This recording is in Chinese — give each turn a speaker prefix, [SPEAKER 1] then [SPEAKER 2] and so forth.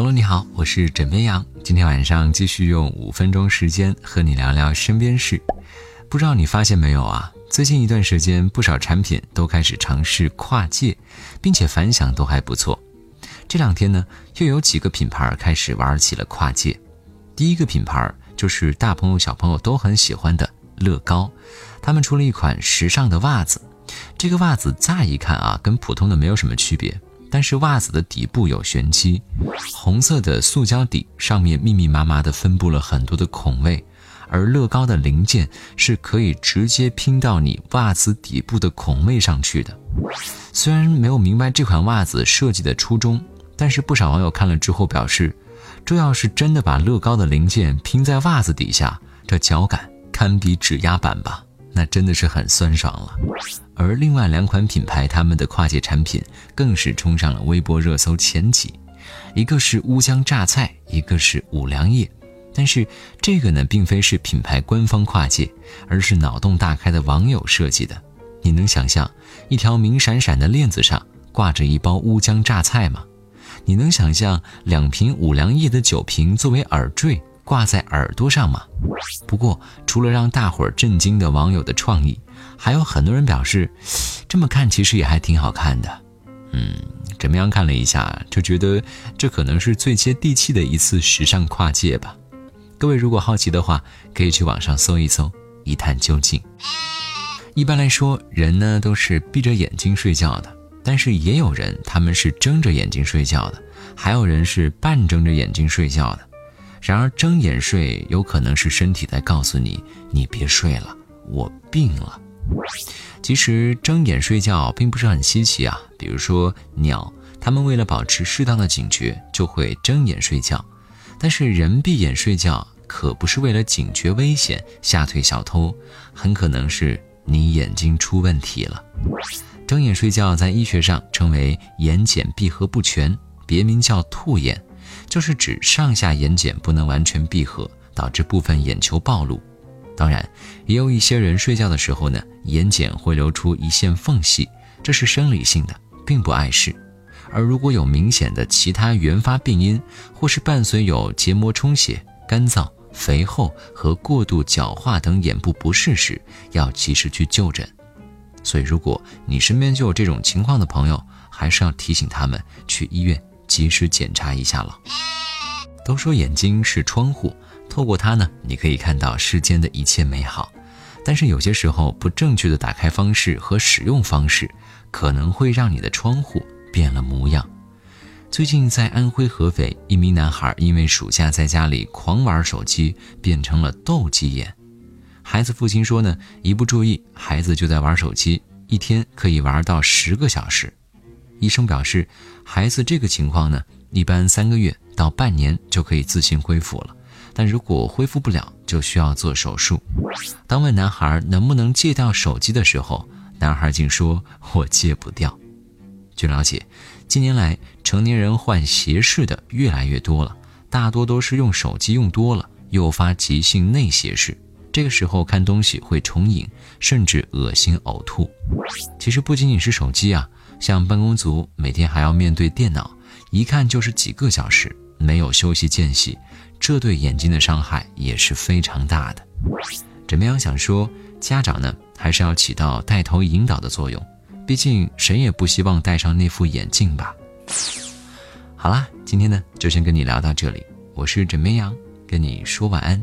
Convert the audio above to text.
[SPEAKER 1] 朋友你好，我是枕边羊。今天晚上继续用五分钟时间和你聊聊身边事。不知道你发现没有啊？最近一段时间，不少产品都开始尝试跨界，并且反响都还不错。这两天呢，又有几个品牌开始玩起了跨界。第一个品牌就是大朋友小朋友都很喜欢的乐高，他们出了一款时尚的袜子。这个袜子乍一看啊，跟普通的没有什么区别，但是袜子的底部有玄机，红色的塑胶底上面密密麻麻的分布了很多的孔位，而乐高的零件是可以直接拼到你袜子底部的孔位上去的。虽然没有明白这款袜子设计的初衷，但是不少网友看了之后表示。这要是真的把乐高的零件拼在袜子底下，这脚感堪比指压板吧？那真的是很酸爽了。而另外两款品牌，他们的跨界产品更是冲上了微博热搜前几，一个是乌江榨菜，一个是五粮液。但是这个呢，并非是品牌官方跨界，而是脑洞大开的网友设计的。你能想象一条明闪闪的链子上挂着一包乌江榨菜吗？你能想象两瓶五粮液的酒瓶作为耳坠挂在耳朵上吗？不过，除了让大伙儿震惊的网友的创意，还有很多人表示，这么看其实也还挺好看的。嗯，怎么样看了一下，就觉得这可能是最接地气的一次时尚跨界吧。各位如果好奇的话，可以去网上搜一搜，一探究竟。一般来说，人呢都是闭着眼睛睡觉的。但是也有人，他们是睁着眼睛睡觉的，还有人是半睁着眼睛睡觉的。然而，睁眼睡有可能是身体在告诉你：“你别睡了，我病了。”其实，睁眼睡觉并不是很稀奇啊。比如说鸟，它们为了保持适当的警觉，就会睁眼睡觉。但是，人闭眼睡觉可不是为了警觉危险、吓退小偷，很可能是你眼睛出问题了。睁眼睡觉在医学上称为眼睑闭合不全，别名叫兔眼，就是指上下眼睑不能完全闭合，导致部分眼球暴露。当然，也有一些人睡觉的时候呢，眼睑会流出一线缝隙，这是生理性的，并不碍事。而如果有明显的其他原发病因，或是伴随有结膜充血、干燥、肥厚和过度角化等眼部不适时，要及时去就诊。所以，如果你身边就有这种情况的朋友，还是要提醒他们去医院及时检查一下了。都说眼睛是窗户，透过它呢，你可以看到世间的一切美好。但是有些时候，不正确的打开方式和使用方式，可能会让你的窗户变了模样。最近在安徽合肥，一名男孩因为暑假在家里狂玩手机，变成了斗鸡眼。孩子父亲说呢，一不注意，孩子就在玩手机，一天可以玩到十个小时。医生表示，孩子这个情况呢，一般三个月到半年就可以自行恢复了，但如果恢复不了，就需要做手术。当问男孩能不能戒掉手机的时候，男孩竟说：“我戒不掉。”据了解，近年来成年人患斜视的越来越多了，大多都是用手机用多了，诱发急性内斜视。这个时候看东西会重影，甚至恶心呕吐。其实不仅仅是手机啊，像办公族每天还要面对电脑，一看就是几个小时，没有休息间隙，这对眼睛的伤害也是非常大的。怎么样想说，家长呢还是要起到带头引导的作用，毕竟谁也不希望戴上那副眼镜吧。好啦，今天呢就先跟你聊到这里，我是枕边羊，跟你说晚安。